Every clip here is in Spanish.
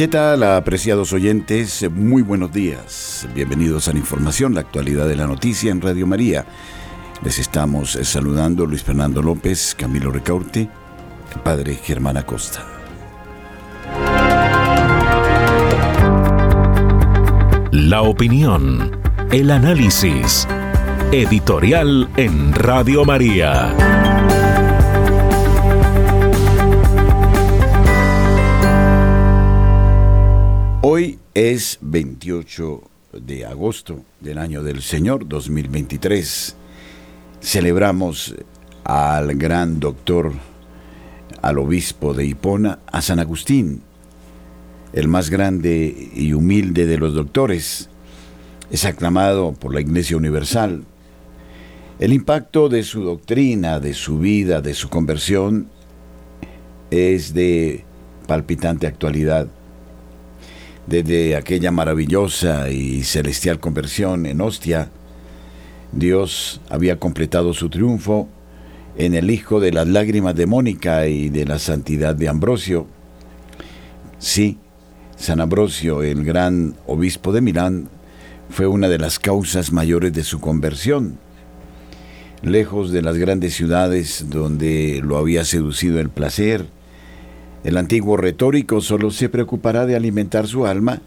¿Qué tal, apreciados oyentes? Muy buenos días. Bienvenidos a la información, la actualidad de la noticia en Radio María. Les estamos saludando Luis Fernando López, Camilo Recaurte, padre Germán Acosta. La opinión, el análisis. Editorial en Radio María. Hoy es 28 de agosto del año del Señor 2023. Celebramos al gran doctor, al obispo de Hipona, a San Agustín, el más grande y humilde de los doctores. Es aclamado por la Iglesia Universal. El impacto de su doctrina, de su vida, de su conversión, es de palpitante actualidad desde aquella maravillosa y celestial conversión en Ostia, Dios había completado su triunfo en el Hijo de las lágrimas de Mónica y de la santidad de Ambrosio. Sí, San Ambrosio, el gran obispo de Milán, fue una de las causas mayores de su conversión. Lejos de las grandes ciudades donde lo había seducido el placer, el antiguo retórico solo se preocupará de alimentar su alma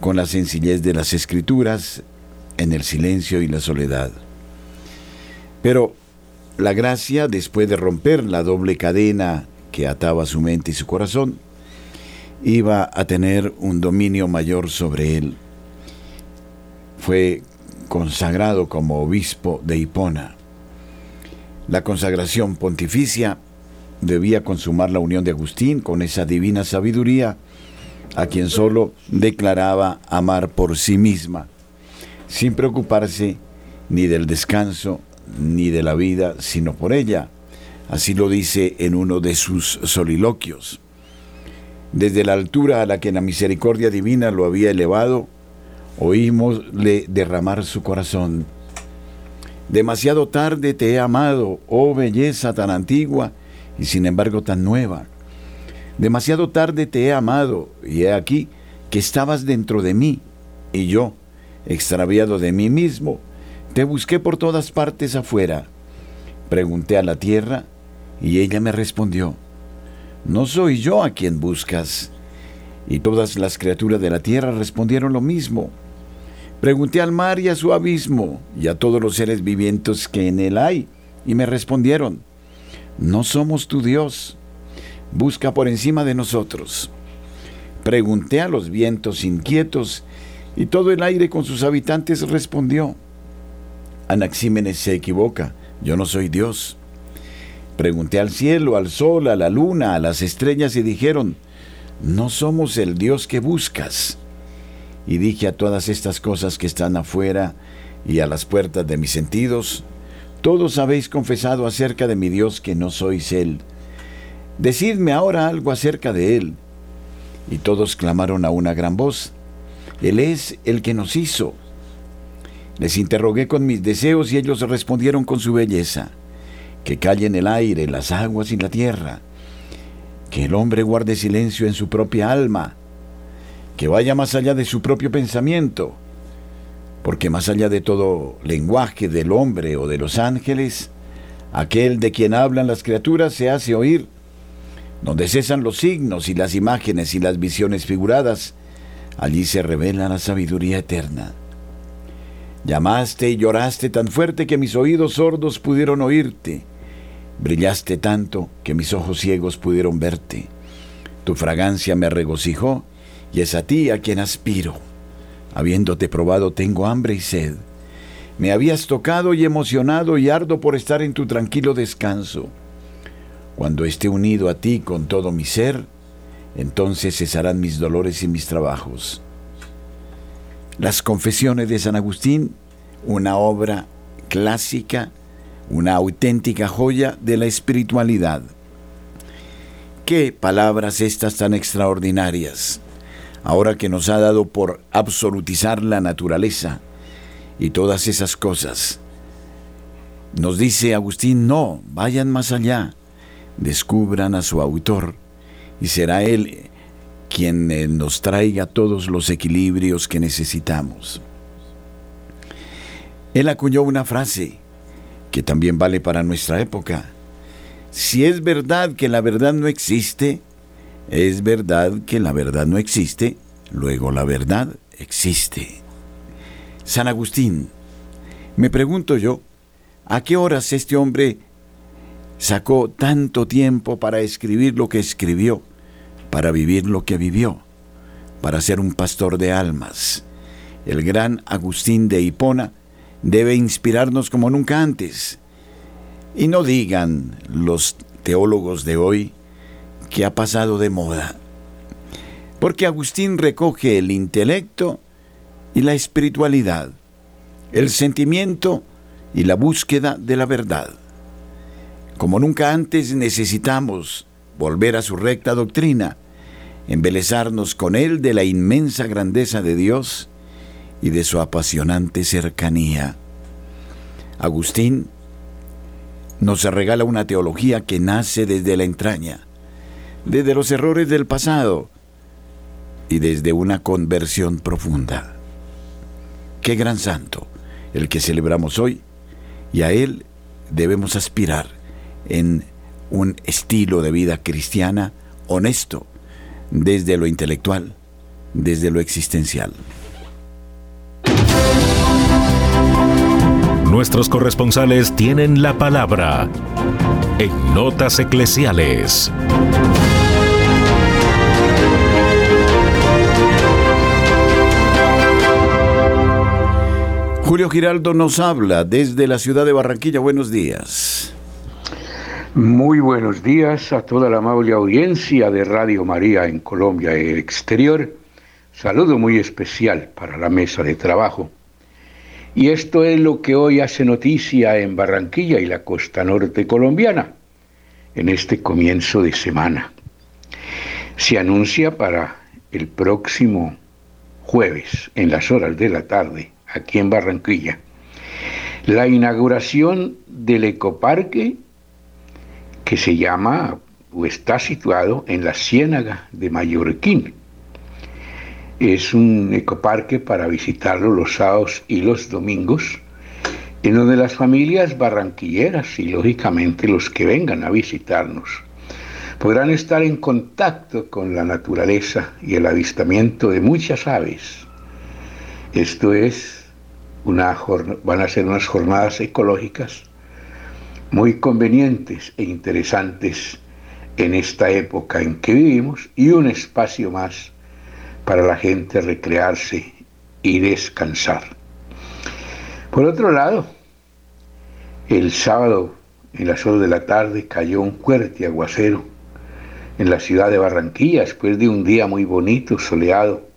con la sencillez de las escrituras, en el silencio y la soledad. Pero la gracia, después de romper la doble cadena que ataba su mente y su corazón, iba a tener un dominio mayor sobre él. Fue consagrado como obispo de Hipona. La consagración pontificia debía consumar la unión de Agustín con esa divina sabiduría a quien solo declaraba amar por sí misma, sin preocuparse ni del descanso ni de la vida, sino por ella. Así lo dice en uno de sus soliloquios. Desde la altura a la que la misericordia divina lo había elevado, oímosle derramar su corazón. Demasiado tarde te he amado, oh belleza tan antigua, y sin embargo tan nueva. Demasiado tarde te he amado y he aquí que estabas dentro de mí y yo, extraviado de mí mismo, te busqué por todas partes afuera. Pregunté a la tierra y ella me respondió, no soy yo a quien buscas. Y todas las criaturas de la tierra respondieron lo mismo. Pregunté al mar y a su abismo y a todos los seres vivientes que en él hay, y me respondieron, no somos tu Dios. Busca por encima de nosotros. Pregunté a los vientos inquietos y todo el aire con sus habitantes respondió. Anaxímenes se equivoca, yo no soy Dios. Pregunté al cielo, al sol, a la luna, a las estrellas y dijeron, no somos el Dios que buscas. Y dije a todas estas cosas que están afuera y a las puertas de mis sentidos, todos habéis confesado acerca de mi Dios que no sois Él. Decidme ahora algo acerca de Él. Y todos clamaron a una gran voz, Él es el que nos hizo. Les interrogué con mis deseos y ellos respondieron con su belleza, que callen el aire, las aguas y la tierra, que el hombre guarde silencio en su propia alma, que vaya más allá de su propio pensamiento, porque más allá de todo lenguaje del hombre o de los ángeles, aquel de quien hablan las criaturas se hace oír, donde cesan los signos y las imágenes y las visiones figuradas, allí se revela la sabiduría eterna. Llamaste y lloraste tan fuerte que mis oídos sordos pudieron oírte, brillaste tanto que mis ojos ciegos pudieron verte. Tu fragancia me regocijó y es a ti a quien aspiro. Habiéndote probado tengo hambre y sed. Me habías tocado y emocionado y ardo por estar en tu tranquilo descanso. Cuando esté unido a ti con todo mi ser, entonces cesarán mis dolores y mis trabajos. Las confesiones de San Agustín, una obra clásica, una auténtica joya de la espiritualidad. Qué palabras estas tan extraordinarias, ahora que nos ha dado por absolutizar la naturaleza y todas esas cosas. Nos dice Agustín, no, vayan más allá, descubran a su autor y será él quien eh, nos traiga todos los equilibrios que necesitamos. Él acuñó una frase que también vale para nuestra época. Si es verdad que la verdad no existe, es verdad que la verdad no existe, luego la verdad existe. San Agustín, me pregunto yo, ¿a qué horas este hombre sacó tanto tiempo para escribir lo que escribió? para vivir lo que vivió, para ser un pastor de almas. El gran Agustín de Hipona debe inspirarnos como nunca antes. Y no digan los teólogos de hoy que ha pasado de moda. Porque Agustín recoge el intelecto y la espiritualidad, el sentimiento y la búsqueda de la verdad. Como nunca antes necesitamos volver a su recta doctrina, embelezarnos con él de la inmensa grandeza de Dios y de su apasionante cercanía. Agustín nos regala una teología que nace desde la entraña, desde los errores del pasado y desde una conversión profunda. Qué gran santo el que celebramos hoy y a él debemos aspirar en un estilo de vida cristiana honesto, desde lo intelectual, desde lo existencial. Nuestros corresponsales tienen la palabra en Notas Eclesiales. Julio Giraldo nos habla desde la ciudad de Barranquilla. Buenos días. Muy buenos días a toda la amable audiencia de Radio María en Colombia y el exterior. Saludo muy especial para la mesa de trabajo. Y esto es lo que hoy hace noticia en Barranquilla y la costa norte colombiana en este comienzo de semana. Se anuncia para el próximo jueves en las horas de la tarde aquí en Barranquilla la inauguración del ecoparque que se llama o está situado en la Ciénaga de Mallorquín. Es un ecoparque para visitarlo los sábados y los domingos, en donde las familias barranquilleras y lógicamente los que vengan a visitarnos podrán estar en contacto con la naturaleza y el avistamiento de muchas aves. Esto es van a ser unas jornadas ecológicas muy convenientes e interesantes en esta época en que vivimos y un espacio más para la gente recrearse y descansar. Por otro lado, el sábado en las horas de la tarde cayó un fuerte aguacero en la ciudad de Barranquilla después de un día muy bonito, soleado.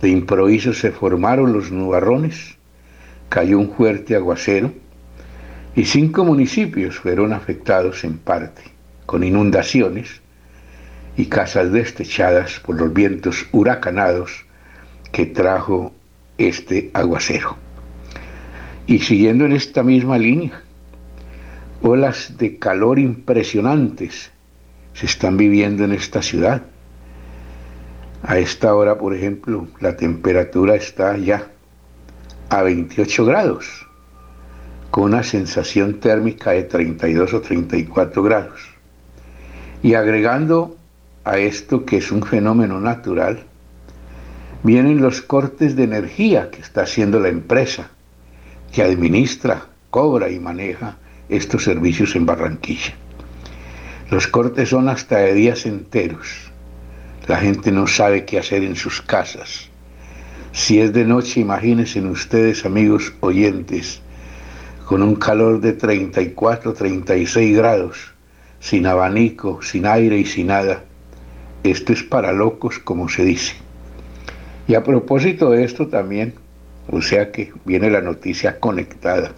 De improviso se formaron los nubarrones, cayó un fuerte aguacero y cinco municipios fueron afectados en parte con inundaciones y casas destechadas por los vientos huracanados que trajo este aguacero. Y siguiendo en esta misma línea, olas de calor impresionantes se están viviendo en esta ciudad. A esta hora, por ejemplo, la temperatura está ya a 28 grados con una sensación térmica de 32 o 34 grados. Y agregando a esto que es un fenómeno natural, vienen los cortes de energía que está haciendo la empresa que administra, cobra y maneja estos servicios en Barranquilla. Los cortes son hasta de días enteros. La gente no sabe qué hacer en sus casas. Si es de noche, imagínense ustedes, amigos oyentes, con un calor de 34, 36 grados, sin abanico, sin aire y sin nada, esto es para locos, como se dice. Y a propósito de esto también, o sea que viene la noticia conectada.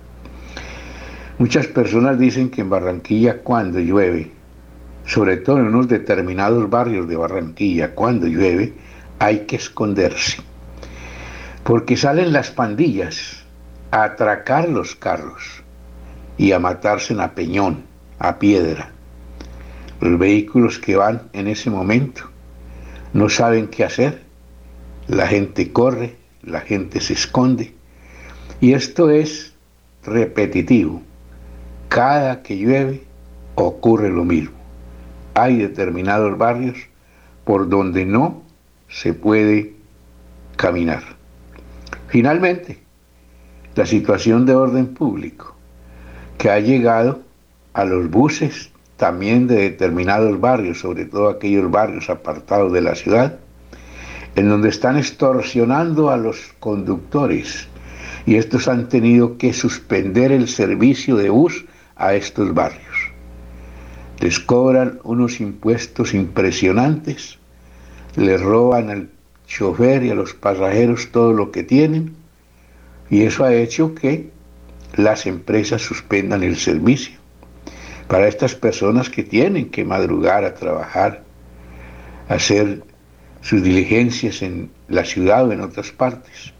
Muchas personas dicen que en Barranquilla cuando llueve, sobre todo en unos determinados barrios de Barranquilla, cuando llueve, hay que esconderse. Porque salen las pandillas a atracar los carros y a matarse en a peñón, a piedra. Los vehículos que van en ese momento no saben qué hacer. La gente corre, la gente se esconde. Y esto es repetitivo. Cada que llueve ocurre lo mismo. Hay determinados barrios por donde no se puede caminar. Finalmente, la situación de orden público que ha llegado a los buses también de determinados barrios, sobre todo aquellos barrios apartados de la ciudad, en donde están extorsionando a los conductores y estos han tenido que suspender el servicio de bus a estos barrios. Les cobran unos impuestos impresionantes, les roban al chofer y a los pasajeros todo lo que tienen y eso ha hecho que las empresas suspendan el servicio para estas personas que tienen que madrugar a trabajar, hacer sus diligencias en la ciudad o en otras partes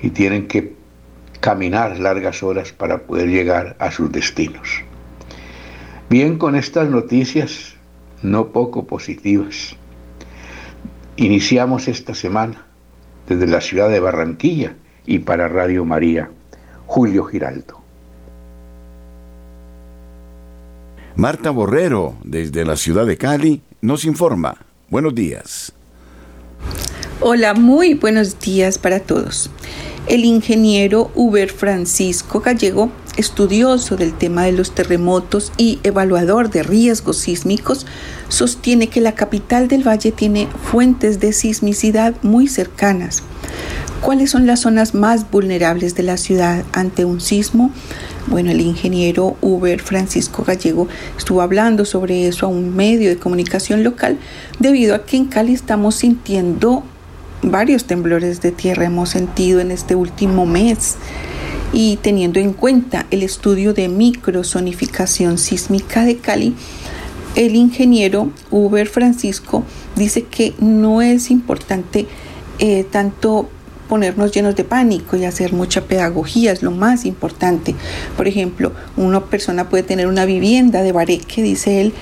y tienen que caminar largas horas para poder llegar a sus destinos. Bien, con estas noticias no poco positivas, iniciamos esta semana desde la ciudad de Barranquilla y para Radio María, Julio Giraldo. Marta Borrero, desde la ciudad de Cali, nos informa. Buenos días. Hola, muy buenos días para todos. El ingeniero Uber Francisco Gallego, estudioso del tema de los terremotos y evaluador de riesgos sísmicos, sostiene que la capital del valle tiene fuentes de sismicidad muy cercanas. ¿Cuáles son las zonas más vulnerables de la ciudad ante un sismo? Bueno, el ingeniero Uber Francisco Gallego estuvo hablando sobre eso a un medio de comunicación local debido a que en Cali estamos sintiendo varios temblores de tierra, hemos sentido en este último mes y teniendo en cuenta el estudio de microsonificación sísmica de Cali, el ingeniero Uber Francisco dice que no es importante eh, tanto ponernos llenos de pánico y hacer mucha pedagogía es lo más importante. Por ejemplo, una persona puede tener una vivienda de bareque, dice él,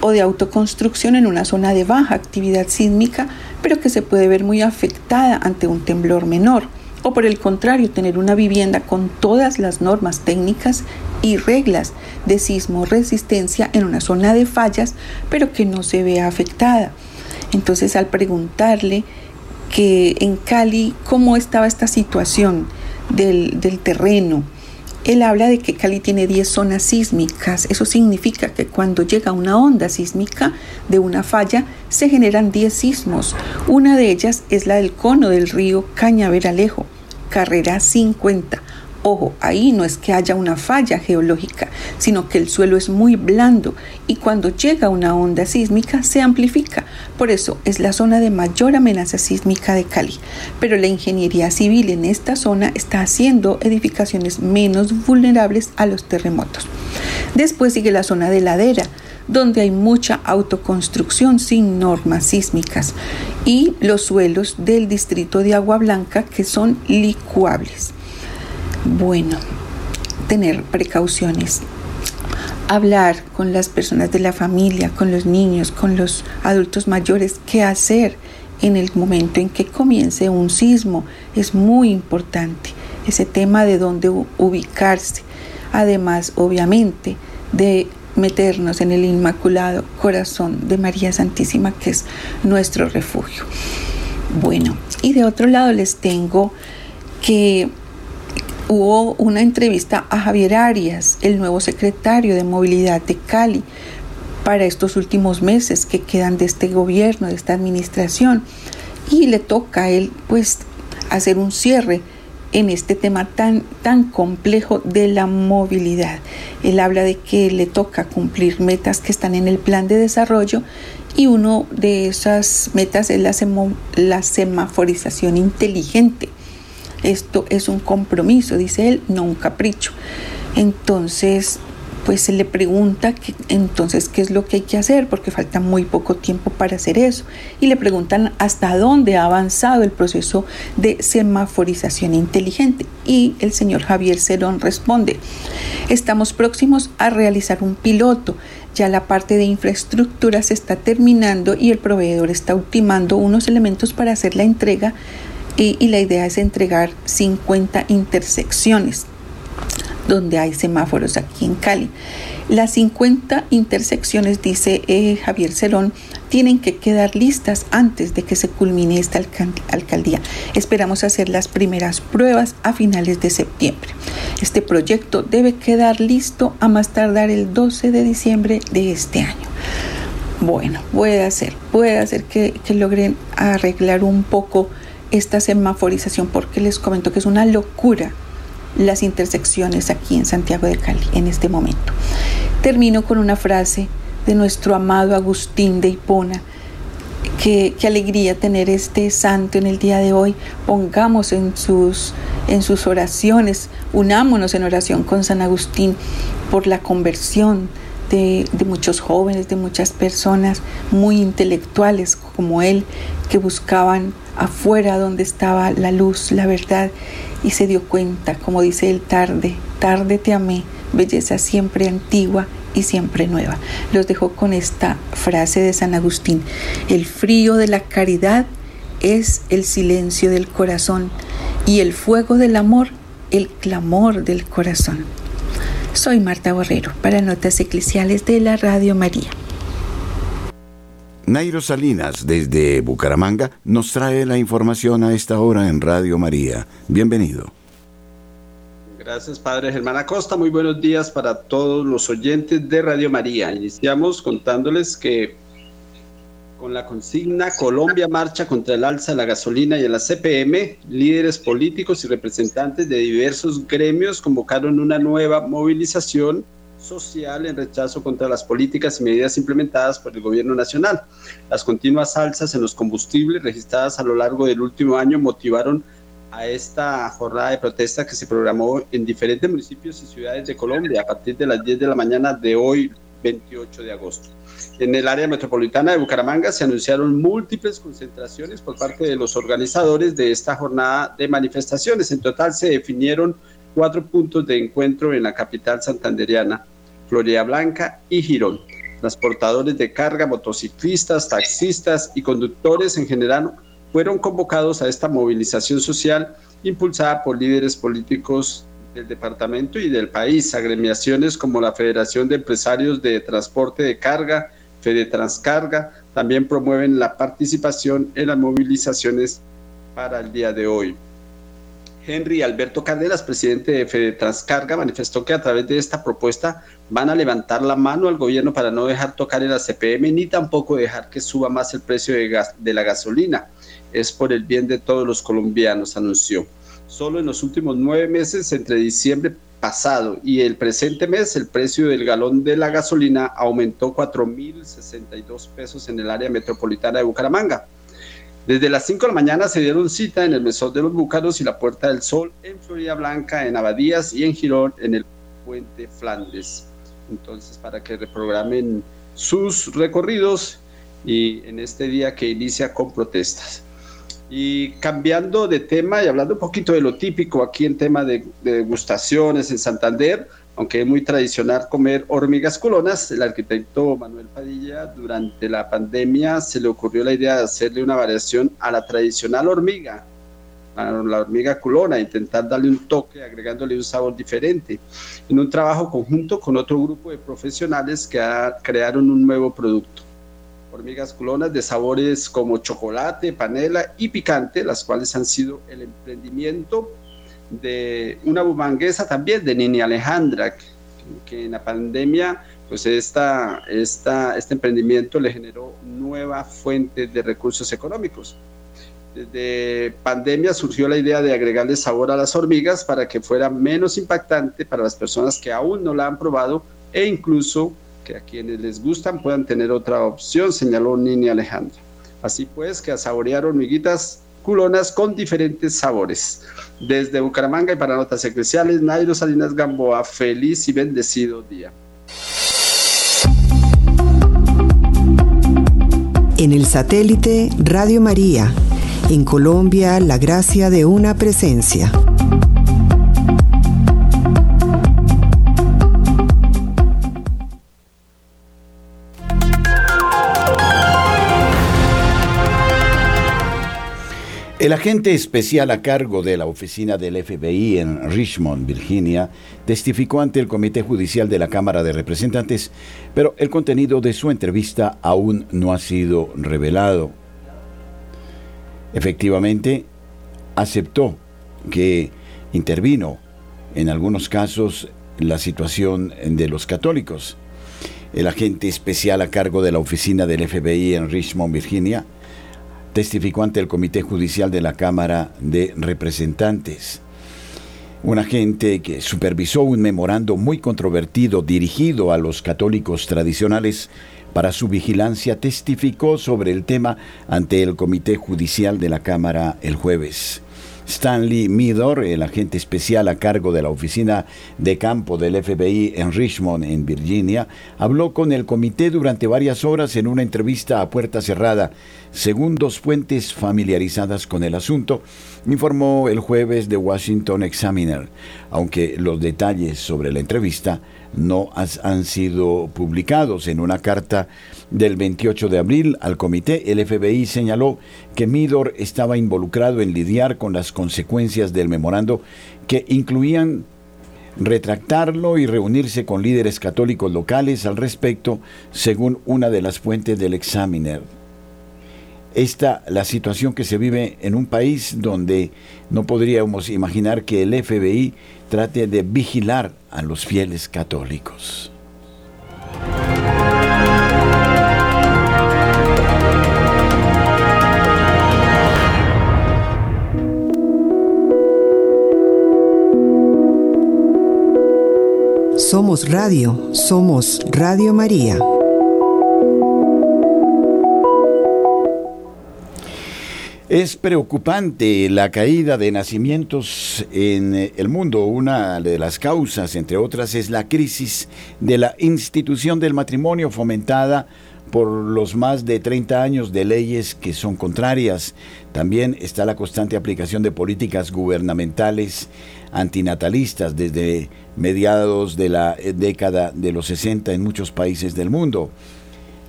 o de autoconstrucción en una zona de baja actividad sísmica, pero que se puede ver muy afectada ante un temblor menor. O por el contrario, tener una vivienda con todas las normas técnicas y reglas de sismo resistencia en una zona de fallas, pero que no se vea afectada. Entonces, al preguntarle que en Cali cómo estaba esta situación del, del terreno. Él habla de que Cali tiene 10 zonas sísmicas. Eso significa que cuando llega una onda sísmica de una falla, se generan 10 sismos. Una de ellas es la del cono del río Cañaveralejo, carrera 50. Ojo, ahí no es que haya una falla geológica, sino que el suelo es muy blando y cuando llega una onda sísmica se amplifica. Por eso es la zona de mayor amenaza sísmica de Cali. Pero la ingeniería civil en esta zona está haciendo edificaciones menos vulnerables a los terremotos. Después sigue la zona de ladera donde hay mucha autoconstrucción sin normas sísmicas y los suelos del distrito de Agua Blanca que son licuables. Bueno, tener precauciones. Hablar con las personas de la familia, con los niños, con los adultos mayores, qué hacer en el momento en que comience un sismo. Es muy importante ese tema de dónde ubicarse. Además, obviamente, de meternos en el Inmaculado Corazón de María Santísima, que es nuestro refugio. Bueno, y de otro lado les tengo que hubo una entrevista a Javier Arias, el nuevo secretario de Movilidad de Cali, para estos últimos meses que quedan de este gobierno, de esta administración. Y le toca a él, pues, hacer un cierre en este tema tan, tan complejo de la movilidad. Él habla de que le toca cumplir metas que están en el plan de desarrollo y uno de esas metas es la, la semaforización inteligente. Esto es un compromiso, dice él, no un capricho. Entonces, pues se le pregunta entonces qué es lo que hay que hacer, porque falta muy poco tiempo para hacer eso. Y le preguntan hasta dónde ha avanzado el proceso de semaforización inteligente. Y el señor Javier Cerón responde, estamos próximos a realizar un piloto. Ya la parte de infraestructura se está terminando y el proveedor está ultimando unos elementos para hacer la entrega y, la idea es entregar 50 intersecciones donde hay semáforos aquí en Cali. Las 50 intersecciones, dice eh, Javier Celón, tienen que quedar listas antes de que se culmine esta alcaldía. Esperamos hacer las primeras pruebas a finales de septiembre. Este proyecto debe quedar listo a más tardar el 12 de diciembre de este año. Bueno, puede hacer, puede hacer que logren arreglar un poco esta semaforización porque les comento que es una locura las intersecciones aquí en Santiago de Cali en este momento. Termino con una frase de nuestro amado Agustín de Hipona. Qué, alegría tener este santo en el día de hoy. Pongamos en sus, en sus oraciones, unámonos en oración con San Agustín por la conversión de, muchos jóvenes, de muchas personas muy intelectuales como él, que buscaban afuera donde estaba la luz, la verdad, y se dio cuenta, como dice él, tarde, tarde te amé, belleza siempre antigua y siempre nueva. Los dejo con esta frase de San Agustín, el frío de la caridad es el silencio del corazón y el fuego del amor el clamor del corazón. Soy Marta Borrero para Notas Eclesiales de la Radio María. Nairo Salinas, desde Bucaramanga, nos trae la información a esta hora en Radio María. Bienvenido. Gracias, Padre Germán Acosta. Muy buenos días para todos los oyentes de Radio María. Iniciamos contándoles que con la consigna Colombia marcha contra el alza de la gasolina y la CPM, líderes políticos y representantes de diversos gremios convocaron una nueva movilización social en rechazo contra las políticas y medidas implementadas por el gobierno nacional. Las continuas alzas en los combustibles registradas a lo largo del último año motivaron a esta jornada de protesta que se programó en diferentes municipios y ciudades de Colombia a partir de las 10 de la mañana de hoy, 28 de agosto. En el área metropolitana de Bucaramanga se anunciaron múltiples concentraciones por parte de los organizadores de esta jornada de manifestaciones. En total se definieron cuatro puntos de encuentro en la capital santanderiana Florida Blanca y Girón. Transportadores de carga, motociclistas, taxistas y conductores en general fueron convocados a esta movilización social impulsada por líderes políticos del departamento y del país, agremiaciones como la Federación de Empresarios de Transporte de Carga, Fede Transcarga, también promueven la participación en las movilizaciones para el día de hoy. Henry Alberto Cárdenas, presidente de Fede Transcarga, manifestó que a través de esta propuesta van a levantar la mano al gobierno para no dejar tocar el CPM ni tampoco dejar que suba más el precio de, gas, de la gasolina. Es por el bien de todos los colombianos, anunció. Solo en los últimos nueve meses, entre diciembre pasado y el presente mes, el precio del galón de la gasolina aumentó 4.062 pesos en el área metropolitana de Bucaramanga desde las 5 de la mañana se dieron cita en el Mesón de los Búcaros y la Puerta del Sol, en Florida Blanca, en Abadías y en Girón, en el Puente Flandes. Entonces, para que reprogramen sus recorridos y en este día que inicia con protestas. Y cambiando de tema y hablando un poquito de lo típico aquí en tema de, de degustaciones en Santander, aunque es muy tradicional comer hormigas culonas, el arquitecto Manuel Padilla durante la pandemia se le ocurrió la idea de hacerle una variación a la tradicional hormiga, a la hormiga culona, intentar darle un toque agregándole un sabor diferente, en un trabajo conjunto con otro grupo de profesionales que crearon un nuevo producto. Hormigas culonas de sabores como chocolate, panela y picante, las cuales han sido el emprendimiento de una bumanguesa también, de Nini Alejandra, que, en la pandemia, pues esta, esta, este emprendimiento le generó nueva fuente de recursos económicos. Desde pandemia surgió la idea de agregarle sabor a las hormigas para que fuera menos impactante para las personas que aún no la han probado e incluso que a quienes les gustan puedan tener otra opción, señaló Nini Alejandra. Así pues, que a saborear hormiguitas culonas con diferentes sabores. Desde Bucaramanga y para Notas Eclesiales, Nairo Salinas Gamboa, feliz y bendecido día. En el satélite Radio María, en Colombia, la gracia de una presencia. El agente especial a cargo de la oficina del FBI en Richmond, Virginia, testificó ante el Comité Judicial de la Cámara de Representantes, pero el contenido de su entrevista aún no ha sido revelado. Efectivamente, aceptó que intervino en algunos casos la situación de los católicos. El agente especial a cargo de la oficina del FBI en Richmond, Virginia, testificó ante el Comité Judicial de la Cámara de Representantes. Un agente que supervisó un memorando muy controvertido dirigido a los católicos tradicionales para su vigilancia testificó sobre el tema ante el Comité Judicial de la Cámara el jueves. Stanley Midor, el agente especial a cargo de la oficina de campo del FBI en Richmond, en Virginia, habló con el comité durante varias horas en una entrevista a puerta cerrada, según dos fuentes familiarizadas con el asunto, informó el jueves The Washington Examiner, aunque los detalles sobre la entrevista no han sido publicados en una carta del 28 de abril al comité, el FBI señaló que Midor estaba involucrado en lidiar con las consecuencias del memorando que incluían retractarlo y reunirse con líderes católicos locales al respecto, según una de las fuentes del Examiner. Esta la situación que se vive en un país donde no podríamos imaginar que el FBI trate de vigilar a los fieles católicos. Somos Radio, somos Radio María. Es preocupante la caída de nacimientos en el mundo. Una de las causas, entre otras, es la crisis de la institución del matrimonio fomentada por los más de 30 años de leyes que son contrarias. También está la constante aplicación de políticas gubernamentales antinatalistas desde mediados de la década de los 60 en muchos países del mundo.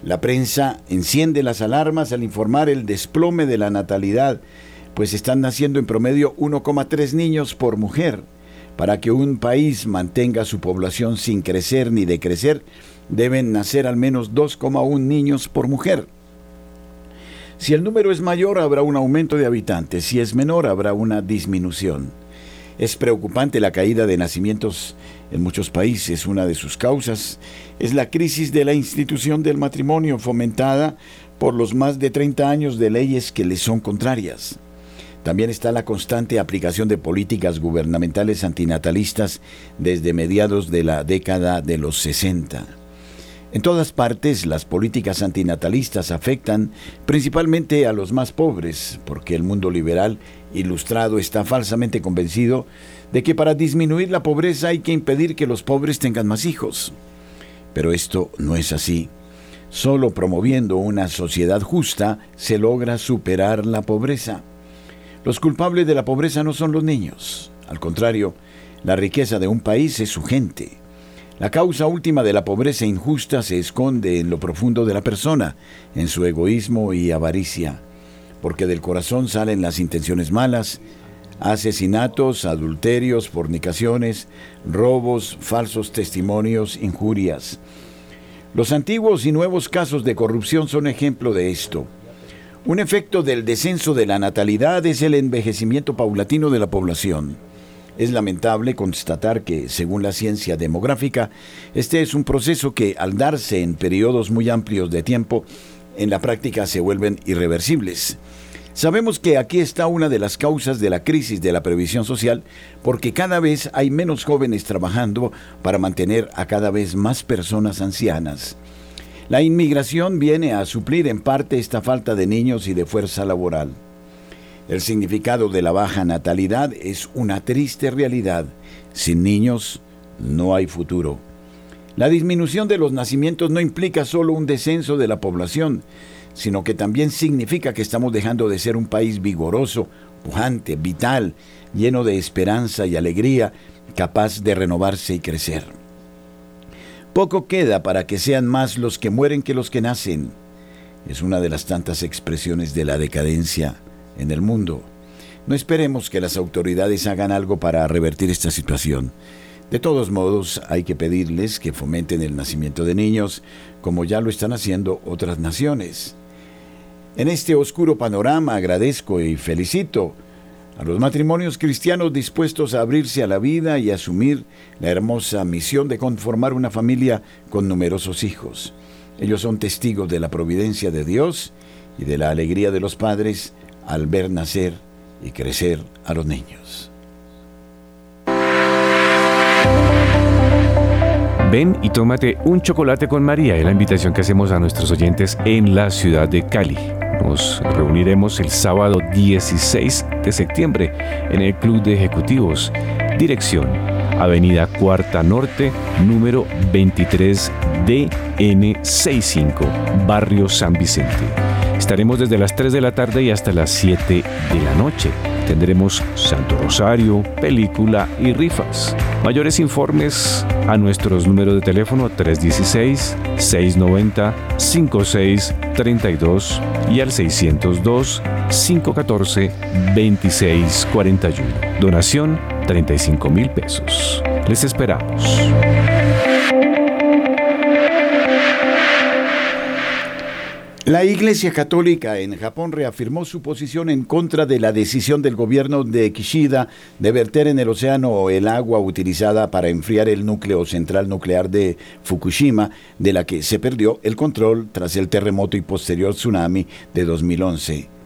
La prensa enciende las alarmas al informar el desplome de la natalidad, pues están naciendo en promedio 1,3 niños por mujer. Para que un país mantenga su población sin crecer ni decrecer, deben nacer al menos 2,1 niños por mujer. Si el número es mayor, habrá un aumento de habitantes, si es menor, habrá una disminución. Es preocupante la caída de nacimientos en muchos países. Una de sus causas es la crisis de la institución del matrimonio fomentada por los más de 30 años de leyes que le son contrarias. También está la constante aplicación de políticas gubernamentales antinatalistas desde mediados de la década de los 60. En todas partes las políticas antinatalistas afectan principalmente a los más pobres, porque el mundo liberal ilustrado está falsamente convencido de que para disminuir la pobreza hay que impedir que los pobres tengan más hijos. Pero esto no es así. Solo promoviendo una sociedad justa se logra superar la pobreza. Los culpables de la pobreza no son los niños. Al contrario, la riqueza de un país es su gente. La causa última de la pobreza injusta se esconde en lo profundo de la persona, en su egoísmo y avaricia, porque del corazón salen las intenciones malas, asesinatos, adulterios, fornicaciones, robos, falsos testimonios, injurias. Los antiguos y nuevos casos de corrupción son ejemplo de esto. Un efecto del descenso de la natalidad es el envejecimiento paulatino de la población. Es lamentable constatar que, según la ciencia demográfica, este es un proceso que, al darse en periodos muy amplios de tiempo, en la práctica se vuelven irreversibles. Sabemos que aquí está una de las causas de la crisis de la previsión social porque cada vez hay menos jóvenes trabajando para mantener a cada vez más personas ancianas. La inmigración viene a suplir en parte esta falta de niños y de fuerza laboral. El significado de la baja natalidad es una triste realidad. Sin niños no hay futuro. La disminución de los nacimientos no implica solo un descenso de la población, sino que también significa que estamos dejando de ser un país vigoroso, pujante, vital, lleno de esperanza y alegría, capaz de renovarse y crecer. Poco queda para que sean más los que mueren que los que nacen. Es una de las tantas expresiones de la decadencia en el mundo. No esperemos que las autoridades hagan algo para revertir esta situación. De todos modos, hay que pedirles que fomenten el nacimiento de niños, como ya lo están haciendo otras naciones. En este oscuro panorama agradezco y felicito a los matrimonios cristianos dispuestos a abrirse a la vida y asumir la hermosa misión de conformar una familia con numerosos hijos. Ellos son testigos de la providencia de Dios y de la alegría de los padres al ver nacer y crecer a los niños. Ven y tómate un chocolate con María, es la invitación que hacemos a nuestros oyentes en la ciudad de Cali. Nos reuniremos el sábado 16 de septiembre en el Club de Ejecutivos. Dirección, Avenida Cuarta Norte, número 23 DN65, Barrio San Vicente. Estaremos desde las 3 de la tarde y hasta las 7 de la noche. Tendremos Santo Rosario, película y rifas. Mayores informes a nuestros números de teléfono 316-690-5632 y al 602-514-2641. Donación 35 mil pesos. Les esperamos. La Iglesia Católica en Japón reafirmó su posición en contra de la decisión del gobierno de Kishida de verter en el océano el agua utilizada para enfriar el núcleo central nuclear de Fukushima, de la que se perdió el control tras el terremoto y posterior tsunami de 2011.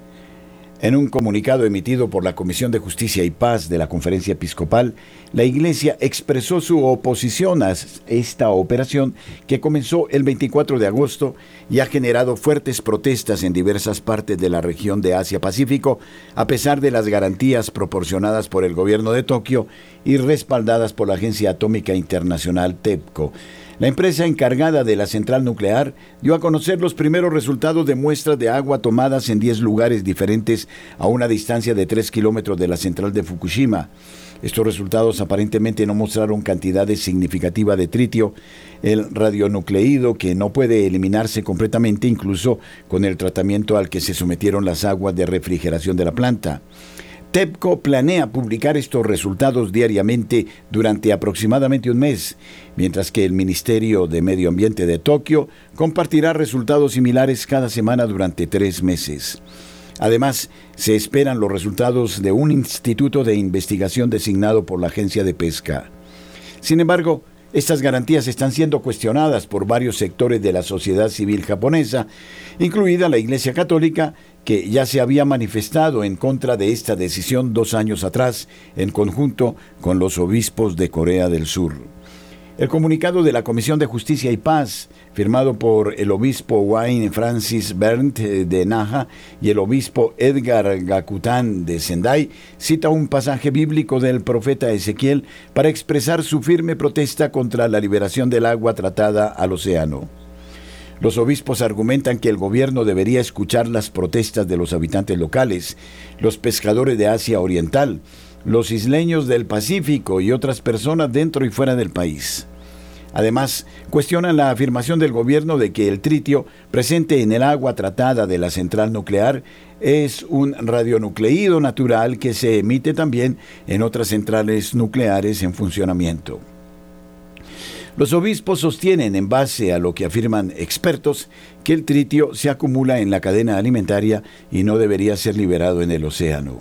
En un comunicado emitido por la Comisión de Justicia y Paz de la Conferencia Episcopal, la Iglesia expresó su oposición a esta operación que comenzó el 24 de agosto y ha generado fuertes protestas en diversas partes de la región de Asia-Pacífico, a pesar de las garantías proporcionadas por el gobierno de Tokio y respaldadas por la Agencia Atómica Internacional TEPCO. La empresa encargada de la central nuclear dio a conocer los primeros resultados de muestras de agua tomadas en 10 lugares diferentes a una distancia de 3 kilómetros de la central de Fukushima. Estos resultados aparentemente no mostraron cantidades significativas de tritio, el radionucleído que no puede eliminarse completamente incluso con el tratamiento al que se sometieron las aguas de refrigeración de la planta. TEPCO planea publicar estos resultados diariamente durante aproximadamente un mes, mientras que el Ministerio de Medio Ambiente de Tokio compartirá resultados similares cada semana durante tres meses. Además, se esperan los resultados de un instituto de investigación designado por la Agencia de Pesca. Sin embargo, estas garantías están siendo cuestionadas por varios sectores de la sociedad civil japonesa, incluida la Iglesia Católica, que ya se había manifestado en contra de esta decisión dos años atrás, en conjunto con los obispos de Corea del Sur. El comunicado de la Comisión de Justicia y Paz, firmado por el obispo Wayne Francis Berndt de Naha y el obispo Edgar Gakután de Sendai, cita un pasaje bíblico del profeta Ezequiel para expresar su firme protesta contra la liberación del agua tratada al océano. Los obispos argumentan que el gobierno debería escuchar las protestas de los habitantes locales, los pescadores de Asia Oriental, los isleños del Pacífico y otras personas dentro y fuera del país. Además, cuestionan la afirmación del gobierno de que el tritio presente en el agua tratada de la central nuclear es un radionucleído natural que se emite también en otras centrales nucleares en funcionamiento. Los obispos sostienen, en base a lo que afirman expertos, que el tritio se acumula en la cadena alimentaria y no debería ser liberado en el océano.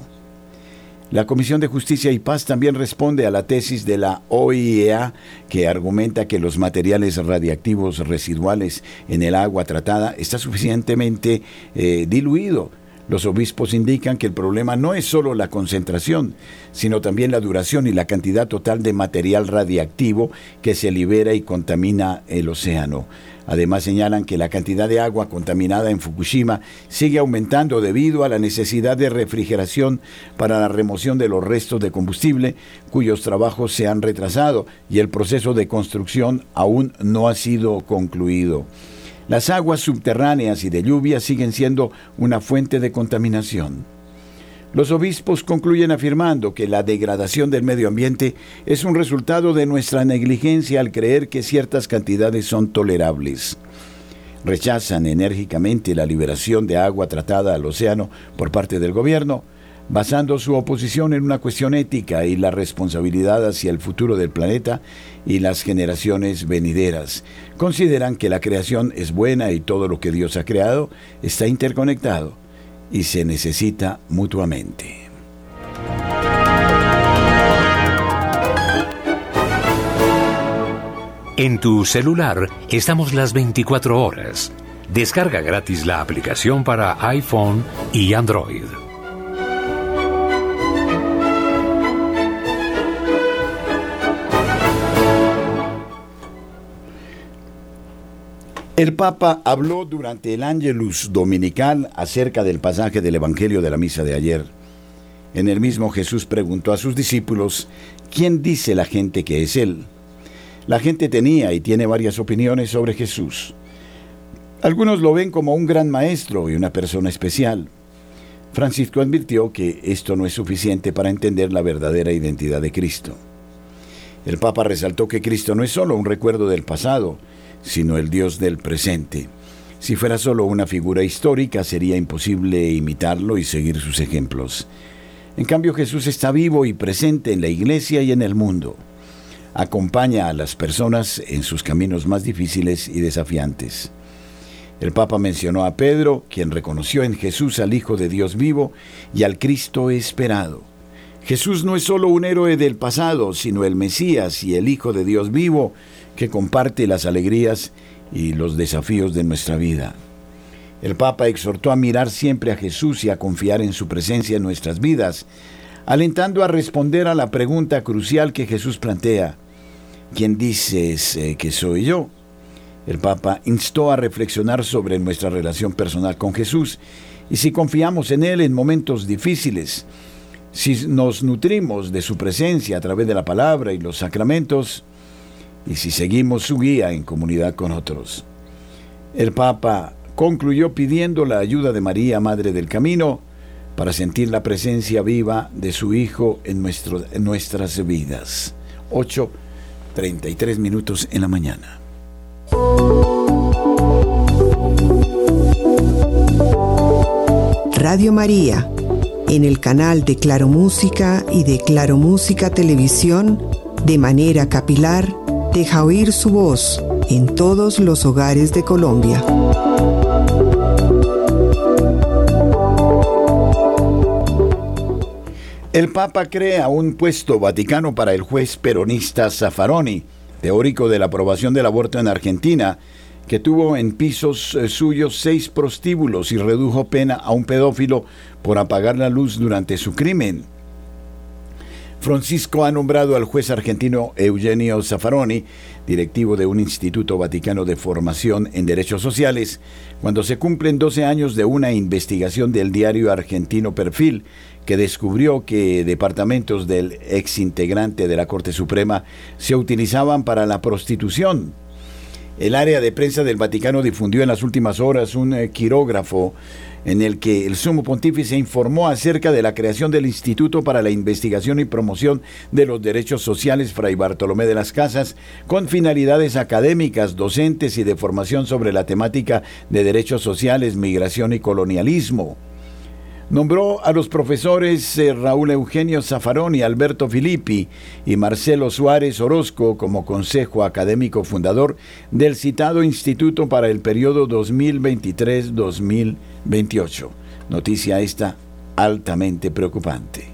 La Comisión de Justicia y Paz también responde a la tesis de la OIEA que argumenta que los materiales radiactivos residuales en el agua tratada está suficientemente eh, diluido Los obispos indican que el problema no es solo la concentración, sino también la duración y la cantidad total de material radiactivo que se libera y contamina el océano. Además señalan que la cantidad de agua contaminada en Fukushima sigue aumentando debido a la necesidad de refrigeración para la remoción de los restos de combustible cuyos trabajos se han retrasado y el proceso de construcción aún no ha sido concluido. Las aguas subterráneas y de lluvia siguen siendo una fuente de contaminación. Los obispos concluyen afirmando que la degradación del medio ambiente es un resultado de nuestra negligencia al creer que ciertas cantidades son tolerables. Rechazan enérgicamente la liberación de agua tratada al océano por parte del gobierno, basando su oposición en una cuestión ética y la responsabilidad hacia el futuro del planeta y las generaciones venideras. Consideran que la creación es buena y todo lo que Dios ha creado está interconectado y se necesita mutuamente. En tu celular estamos las 24 horas. Descarga gratis la aplicación para iPhone y Android. El Papa habló durante el Angelus Dominical acerca del pasaje del Evangelio de la misa de ayer. En el mismo Jesús preguntó a sus discípulos, ¿quién dice la gente que es Él? La gente tenía y tiene varias opiniones sobre Jesús. Algunos lo ven como un gran maestro y una persona especial. Francisco advirtió que esto no es suficiente para entender la verdadera identidad de Cristo. El Papa resaltó que Cristo no es solo un recuerdo del pasado, sino el Dios del presente. Si fuera solo una figura histórica, sería imposible imitarlo y seguir sus ejemplos. En cambio, Jesús está vivo y presente en la iglesia y en el mundo. Acompaña a las personas en sus caminos más difíciles y desafiantes. El Papa mencionó a Pedro, quien reconoció en Jesús al Hijo de Dios vivo y al Cristo esperado. Jesús no es solo un héroe del pasado, sino el Mesías y el Hijo de Dios vivo, que comparte las alegrías y los desafíos de nuestra vida. El Papa exhortó a mirar siempre a Jesús y a confiar en su presencia en nuestras vidas, alentando a responder a la pregunta crucial que Jesús plantea, ¿quién dices eh, que soy yo? El Papa instó a reflexionar sobre nuestra relación personal con Jesús y si confiamos en Él en momentos difíciles, si nos nutrimos de su presencia a través de la palabra y los sacramentos, y si seguimos su guía en comunidad con otros. El Papa concluyó pidiendo la ayuda de María, Madre del Camino, para sentir la presencia viva de su Hijo en, nuestro, nuestras vidas. 8.33 minutos en la mañana. Radio María, en el canal de Claro Música y de Claro Música Televisión, de manera capilar, deja oír su voz en todos los hogares de Colombia. El Papa crea un puesto vaticano para el juez peronista Zaffaroni, teórico de la aprobación del aborto en Argentina, que tuvo en pisos eh, suyos seis prostíbulos y redujo pena a un pedófilo por apagar la luz durante su crimen. Francisco ha nombrado al juez argentino Eugenio Zaffaroni, directivo de un Instituto Vaticano de Formación en Derechos Sociales, cuando se cumplen 12 años de una investigación del diario argentino Perfil, que descubrió que departamentos del ex integrante de la Corte Suprema se utilizaban para la prostitución. El área de prensa del Vaticano difundió en las últimas horas un eh, quirógrafo en el que el sumo pontífice informó acerca de la creación del Instituto para la Investigación y Promoción de los Derechos Sociales Fray Bartolomé de las Casas, con finalidades académicas, docentes y de formación sobre la temática de derechos sociales, migración y colonialismo. Nombró a los profesores eh, Raúl Eugenio Zaffaroni, Alberto Filippi y Marcelo Suárez Orozco como consejo académico fundador del citado instituto para el periodo 2023-2028. Noticia esta altamente preocupante.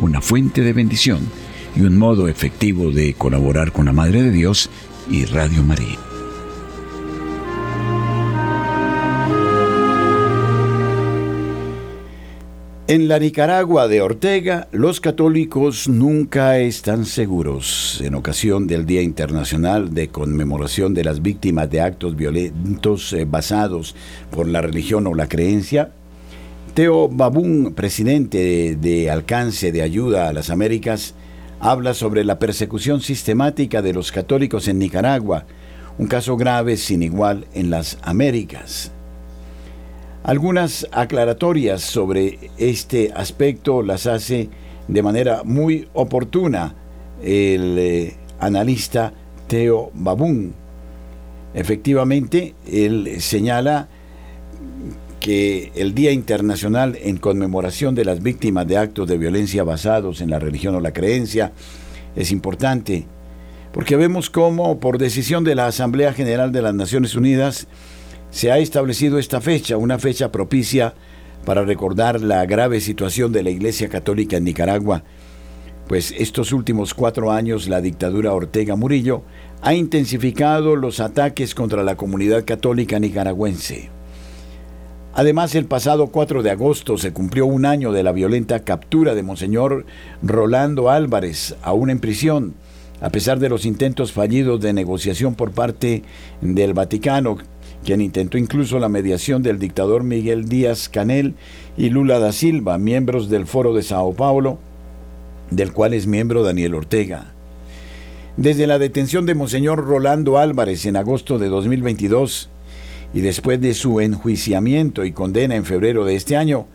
una fuente de bendición y un modo efectivo de colaborar con la Madre de Dios y Radio María. En la Nicaragua de Ortega, los católicos nunca están seguros. En ocasión del Día Internacional de Conmemoración de las Víctimas de Actos Violentos eh, basados por la religión o la creencia, Teo Babún, presidente de Alcance de Ayuda a las Américas, habla sobre la persecución sistemática de los católicos en Nicaragua, un caso grave sin igual en las Américas. Algunas aclaratorias sobre este aspecto las hace de manera muy oportuna el eh, analista Teo Babún. Efectivamente, él señala que el Día Internacional en conmemoración de las víctimas de actos de violencia basados en la religión o la creencia es importante, porque vemos cómo por decisión de la Asamblea General de las Naciones Unidas se ha establecido esta fecha, una fecha propicia para recordar la grave situación de la Iglesia Católica en Nicaragua, pues estos últimos cuatro años la dictadura Ortega Murillo ha intensificado los ataques contra la comunidad católica nicaragüense. Además, el pasado 4 de agosto se cumplió un año de la violenta captura de Monseñor Rolando Álvarez, aún en prisión, a pesar de los intentos fallidos de negociación por parte del Vaticano, quien intentó incluso la mediación del dictador Miguel Díaz Canel y Lula da Silva, miembros del Foro de Sao Paulo, del cual es miembro Daniel Ortega. Desde la detención de Monseñor Rolando Álvarez en agosto de 2022, y después de su enjuiciamiento y condena en febrero de este año,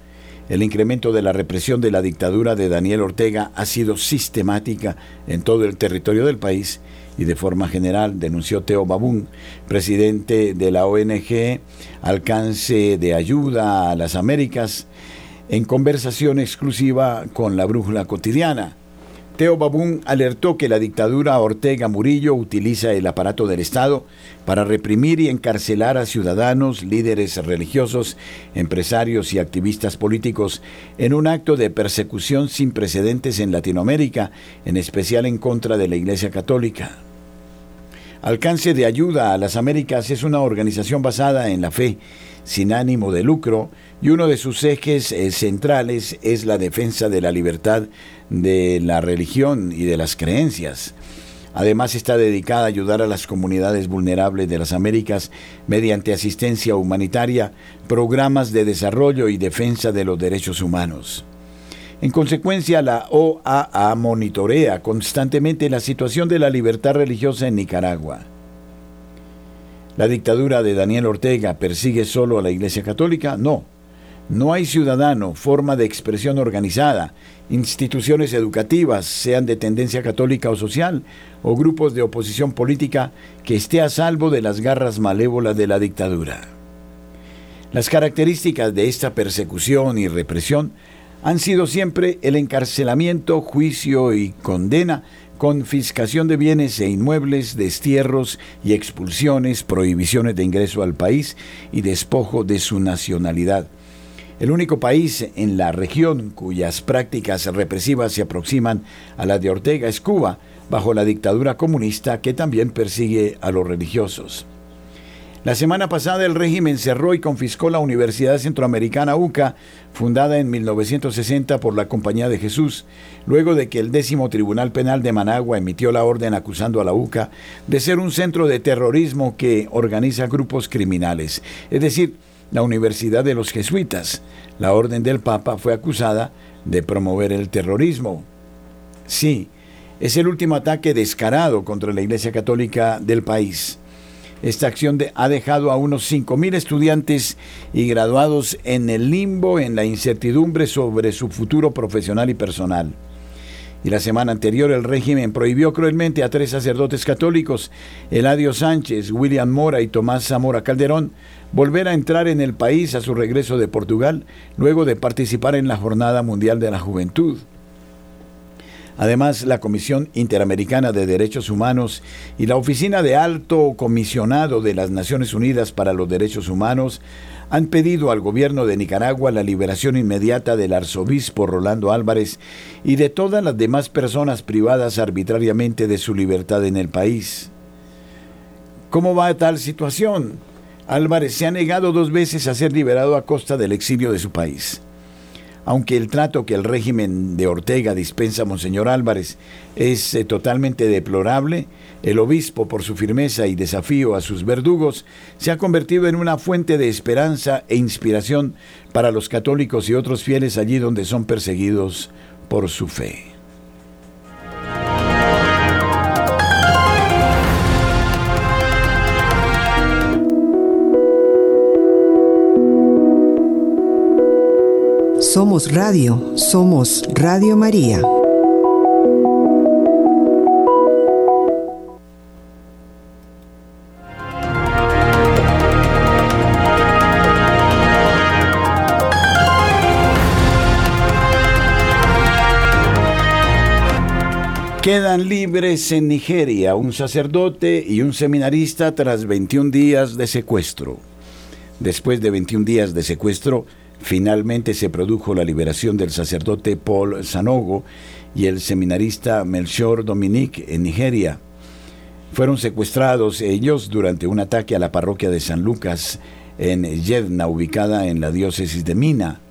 el incremento de la represión de la dictadura de Daniel Ortega ha sido sistemática en todo el territorio del país y de forma general, denunció Teo Babún, presidente de la ONG Alcance de Ayuda a las Américas, en conversación exclusiva con la Brújula Cotidiana. Teo Babún alertó que la dictadura Ortega Murillo utiliza el aparato del Estado para reprimir y encarcelar a ciudadanos, líderes religiosos, empresarios y activistas políticos en un acto de persecución sin precedentes en Latinoamérica, en especial en contra de la Iglesia Católica. Alcance de Ayuda a las Américas es una organización basada en la fe, sin ánimo de lucro, y uno de sus ejes eh, centrales es la defensa de la libertad de la religión y de las creencias. Además está dedicada a ayudar a las comunidades vulnerables de las Américas mediante asistencia humanitaria, programas de desarrollo y defensa de los derechos humanos. En consecuencia, la OAA monitorea constantemente la situación de la libertad religiosa en Nicaragua. ¿La dictadura de Daniel Ortega persigue solo a la Iglesia Católica? No. No hay ciudadano, forma de expresión organizada, instituciones educativas, sean de tendencia católica o social, o grupos de oposición política que esté a salvo de las garras malévolas de la dictadura. Las características de esta persecución y represión han sido siempre el encarcelamiento, juicio y condena, confiscación de bienes e inmuebles, destierros y expulsiones, prohibiciones de ingreso al país y despojo de su nacionalidad el único país en la región cuyas prácticas represivas se aproximan a las de Ortega es Cuba, bajo la dictadura comunista que también persigue a los religiosos. La semana pasada el régimen cerró y confiscó la Universidad Centroamericana UCA, fundada en 1960 por la Compañía de Jesús, luego de que el décimo Tribunal Penal de Managua emitió la orden acusando a la UCA de ser un centro de terrorismo que organiza grupos criminales, es decir, la Universidad de los Jesuitas. La Orden del Papa fue acusada de promover el terrorismo. Sí, es el último ataque descarado contra la Iglesia Católica del país. Esta acción ha dejado a unos 5.000 estudiantes y graduados en el limbo, en la incertidumbre sobre su futuro profesional y personal. Y la semana anterior el régimen prohibió cruelmente a tres sacerdotes católicos, Eladio Sánchez, William Mora y Tomás Zamora Calderón, volver a entrar en el país a su regreso de Portugal luego de participar en la Jornada Mundial de la Juventud. Además, la Comisión Interamericana de Derechos Humanos y la Oficina de Alto Comisionado de las Naciones Unidas para los Derechos Humanos han pedido al gobierno de Nicaragua la liberación inmediata del arzobispo Rolando Álvarez y de todas las demás personas privadas arbitrariamente de su libertad en el país. ¿Cómo va tal situación? Álvarez se ha negado dos veces a ser liberado a costa del exilio de su país. Aunque el trato que el régimen de Ortega dispensa a Monseñor Álvarez es eh, totalmente deplorable, el obispo, por su firmeza y desafío a sus verdugos, se ha convertido en una fuente de esperanza e inspiración para los católicos y otros fieles allí donde son perseguidos por su fe. Somos Radio, somos Radio María. Quedan libres en Nigeria un sacerdote y un seminarista tras 21 días de secuestro. Después de 21 días de secuestro, Finalmente se produjo la liberación del sacerdote Paul Sanogo y el seminarista Melchior Dominique en Nigeria. Fueron secuestrados ellos durante un ataque a la parroquia de San Lucas en Yedna, ubicada en la diócesis de Mina.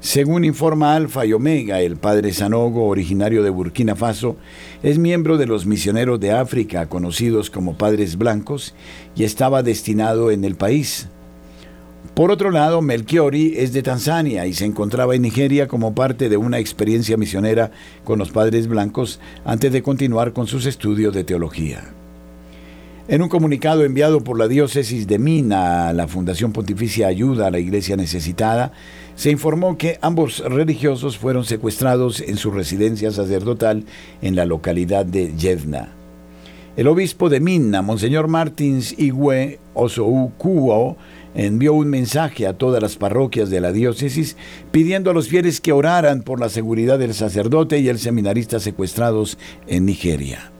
Según informa Alfa y Omega, el padre Sanogo, originario de Burkina Faso, es miembro de los misioneros de África, conocidos como Padres Blancos, y estaba destinado en el país. Por otro lado, Melchiori es de Tanzania y se encontraba en Nigeria como parte de una experiencia misionera con los padres blancos antes de continuar con sus estudios de teología. En un comunicado enviado por la diócesis de Mina a la Fundación Pontificia Ayuda a la Iglesia Necesitada, se informó que ambos religiosos fueron secuestrados en su residencia sacerdotal en la localidad de Yedna. El obispo de Mina, Monseñor Martins Igwe Osoukuo, envió un mensaje a todas las parroquias de la diócesis pidiendo a los fieles que oraran por la seguridad del sacerdote y el seminarista secuestrados en Nigeria.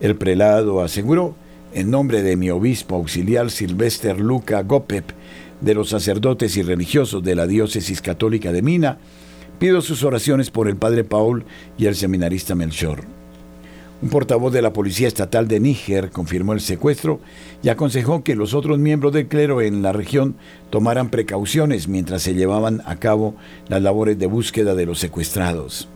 El prelado aseguró, en nombre de mi obispo auxiliar Silvester Luca Gopep, de los sacerdotes y religiosos de la diócesis católica de Mina, pido sus oraciones por el padre Paul y el seminarista Melchor. Un portavoz de la Policía Estatal de Níger confirmó el secuestro y aconsejó que los otros miembros del clero en la región tomaran precauciones mientras se llevaban a cabo las labores de búsqueda de los secuestrados.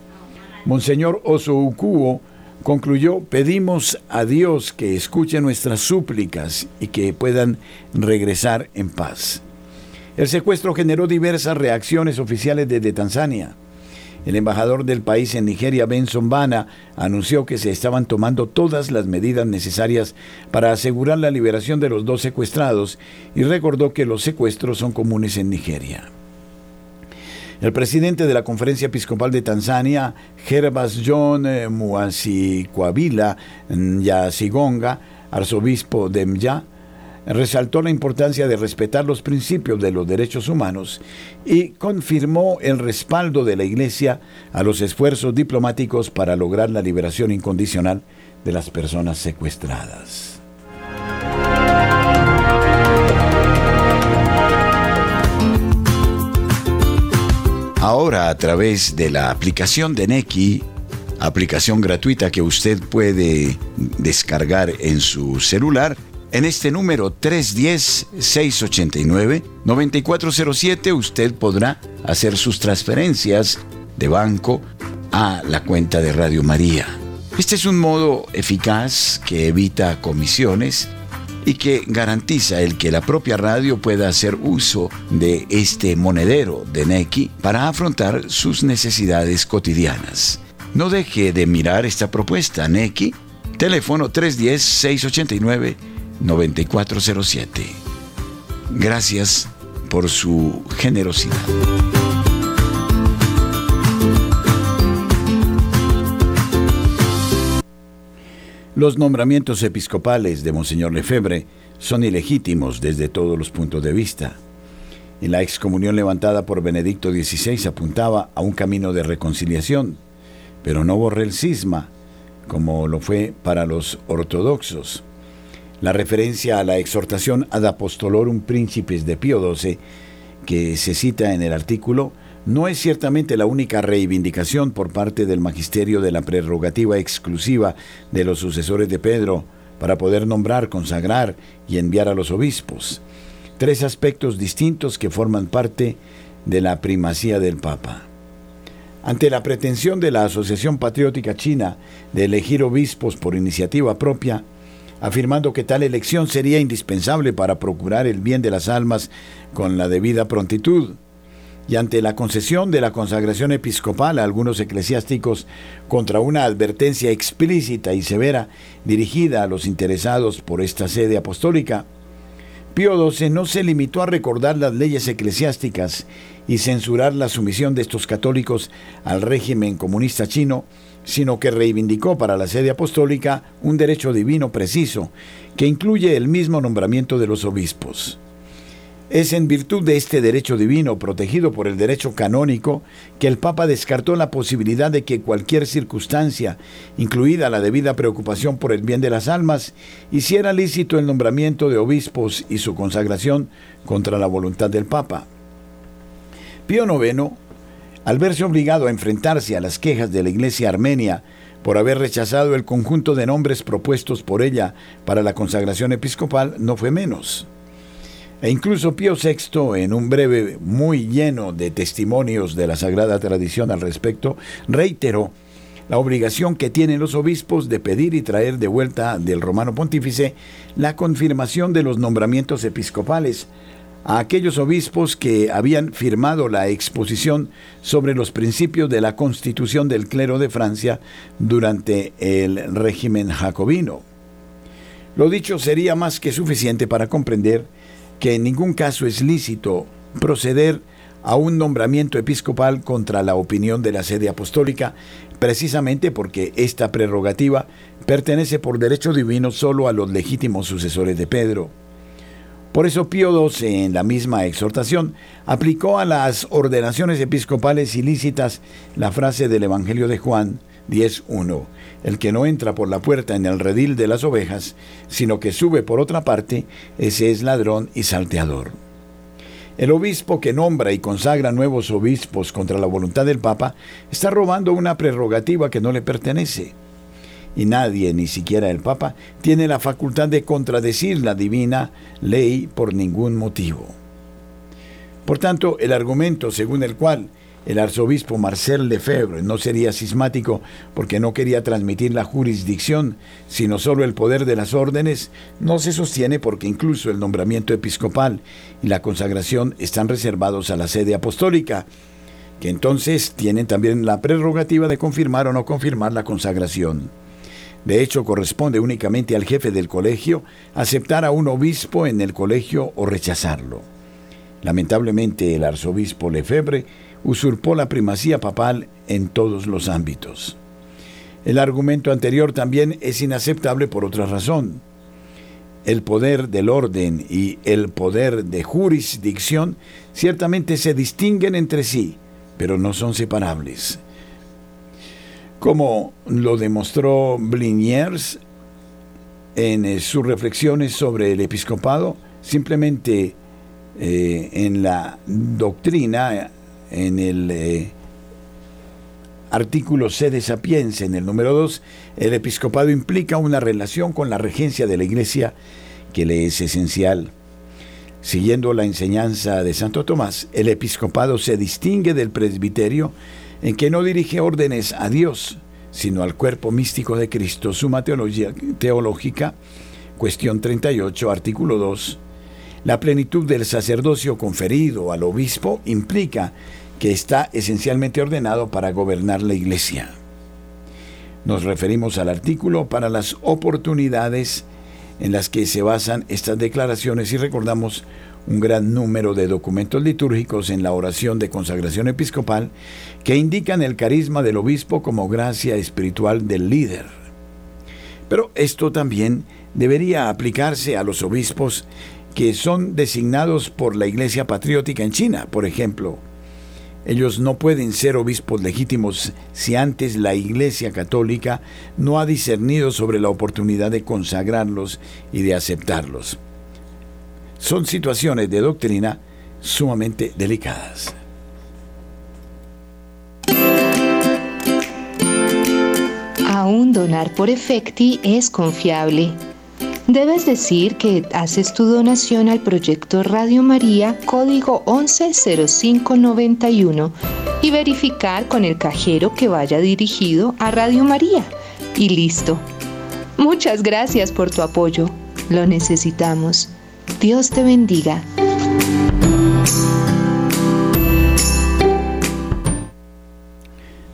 Monseñor Osoukuo concluyó, pedimos a Dios que escuche nuestras súplicas y que puedan regresar en paz. El secuestro generó diversas reacciones oficiales desde Tanzania. El embajador del país en Nigeria, Benson Bana, anunció que se estaban tomando todas las medidas necesarias para asegurar la liberación de los dos secuestrados y recordó que los secuestros son comunes en Nigeria. El presidente de la Conferencia Episcopal de Tanzania, Gervas John eh, Muasikwabila Yasigonga, arzobispo de Mya, resaltó la importancia de respetar los principios de los derechos humanos y confirmó el respaldo de la Iglesia a los esfuerzos diplomáticos para lograr la liberación incondicional de las personas secuestradas. Ahora a través de la aplicación de Neki, aplicación gratuita que usted puede descargar en su celular, en este número 310-689-9407 usted podrá hacer sus transferencias de banco a la cuenta de Radio María. Este es un modo eficaz que evita comisiones y que garantiza el que la propia radio pueda hacer uso de este monedero de Neki para afrontar sus necesidades cotidianas. No deje de mirar esta propuesta, Neki. Teléfono 310 689 9407. Gracias por su generosidad. Los nombramientos episcopales de Monseñor Lefebvre son ilegítimos desde todos los puntos de vista. Y la excomunión levantada por Benedicto XVI apuntaba a un camino de reconciliación, pero no borré el cisma, como lo fue para los ortodoxos. La referencia a la exhortación ad apostolorum principis de Pío XII, que se cita en el artículo, no es ciertamente la única reivindicación por parte del magisterio de la prerrogativa exclusiva de los sucesores de Pedro para poder nombrar, consagrar y enviar a los obispos. Tres aspectos distintos que forman parte de la primacía del Papa. Ante la pretensión de la Asociación Patriótica China de elegir obispos por iniciativa propia, afirmando que tal elección sería indispensable para procurar el bien de las almas con la debida prontitud, y ante la concesión de la consagración episcopal a algunos eclesiásticos contra una advertencia explícita y severa dirigida a los interesados por esta sede apostólica, Pío XII no se limitó a recordar las leyes eclesiásticas y censurar la sumisión de estos católicos al régimen comunista chino, sino que reivindicó para la sede apostólica un derecho divino preciso, que incluye el mismo nombramiento de los obispos. Es en virtud de este derecho divino, protegido por el derecho canónico, que el Papa descartó la posibilidad de que cualquier circunstancia, incluida la debida preocupación por el bien de las almas, hiciera lícito el nombramiento de obispos y su consagración contra la voluntad del Papa. Pío IX, al verse obligado a enfrentarse a las quejas de la Iglesia armenia por haber rechazado el conjunto de nombres propuestos por ella para la consagración episcopal, no fue menos. E incluso Pío VI, en un breve muy lleno de testimonios de la sagrada tradición al respecto, reiteró la obligación que tienen los obispos de pedir y traer de vuelta del romano pontífice la confirmación de los nombramientos episcopales a aquellos obispos que habían firmado la exposición sobre los principios de la constitución del clero de Francia durante el régimen jacobino. Lo dicho sería más que suficiente para comprender que en ningún caso es lícito proceder a un nombramiento episcopal contra la opinión de la sede apostólica, precisamente porque esta prerrogativa pertenece por derecho divino solo a los legítimos sucesores de Pedro. Por eso Pío XII, en la misma exhortación, aplicó a las ordenaciones episcopales ilícitas la frase del Evangelio de Juan 10.1 el que no entra por la puerta en el redil de las ovejas, sino que sube por otra parte, ese es ladrón y salteador. El obispo que nombra y consagra nuevos obispos contra la voluntad del Papa está robando una prerrogativa que no le pertenece. Y nadie, ni siquiera el Papa, tiene la facultad de contradecir la divina ley por ningún motivo. Por tanto, el argumento según el cual el arzobispo Marcel Lefebvre no sería cismático porque no quería transmitir la jurisdicción, sino solo el poder de las órdenes, no se sostiene porque incluso el nombramiento episcopal y la consagración están reservados a la sede apostólica, que entonces tienen también la prerrogativa de confirmar o no confirmar la consagración. De hecho, corresponde únicamente al jefe del colegio aceptar a un obispo en el colegio o rechazarlo. Lamentablemente, el arzobispo Lefebvre usurpó la primacía papal en todos los ámbitos. El argumento anterior también es inaceptable por otra razón. El poder del orden y el poder de jurisdicción ciertamente se distinguen entre sí, pero no son separables. Como lo demostró Bliniers en eh, sus reflexiones sobre el episcopado, simplemente eh, en la doctrina en el eh, artículo C de Sapiens, en el número 2, el episcopado implica una relación con la regencia de la Iglesia que le es esencial. Siguiendo la enseñanza de Santo Tomás, el episcopado se distingue del presbiterio en que no dirige órdenes a Dios, sino al cuerpo místico de Cristo. Suma teología, teológica, cuestión 38, artículo 2. La plenitud del sacerdocio conferido al obispo implica que está esencialmente ordenado para gobernar la Iglesia. Nos referimos al artículo para las oportunidades en las que se basan estas declaraciones y recordamos un gran número de documentos litúrgicos en la oración de consagración episcopal que indican el carisma del obispo como gracia espiritual del líder. Pero esto también debería aplicarse a los obispos que son designados por la Iglesia Patriótica en China, por ejemplo. Ellos no pueden ser obispos legítimos si antes la Iglesia Católica no ha discernido sobre la oportunidad de consagrarlos y de aceptarlos. Son situaciones de doctrina sumamente delicadas. Aún donar por efecti es confiable. Debes decir que haces tu donación al proyecto Radio María código 110591 y verificar con el cajero que vaya dirigido a Radio María. Y listo. Muchas gracias por tu apoyo. Lo necesitamos. Dios te bendiga.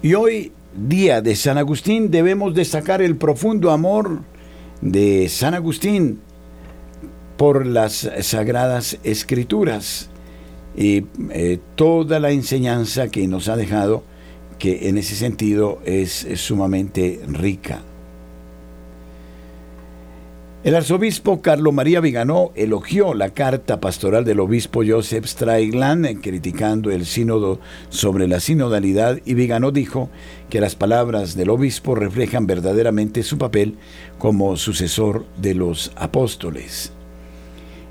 Y hoy, día de San Agustín, debemos destacar el profundo amor de San Agustín por las sagradas escrituras y eh, toda la enseñanza que nos ha dejado, que en ese sentido es sumamente rica. El arzobispo Carlo María Viganó elogió la carta pastoral del obispo Joseph Straiglan eh, criticando el sínodo sobre la sinodalidad y Viganó dijo que las palabras del obispo reflejan verdaderamente su papel como sucesor de los apóstoles.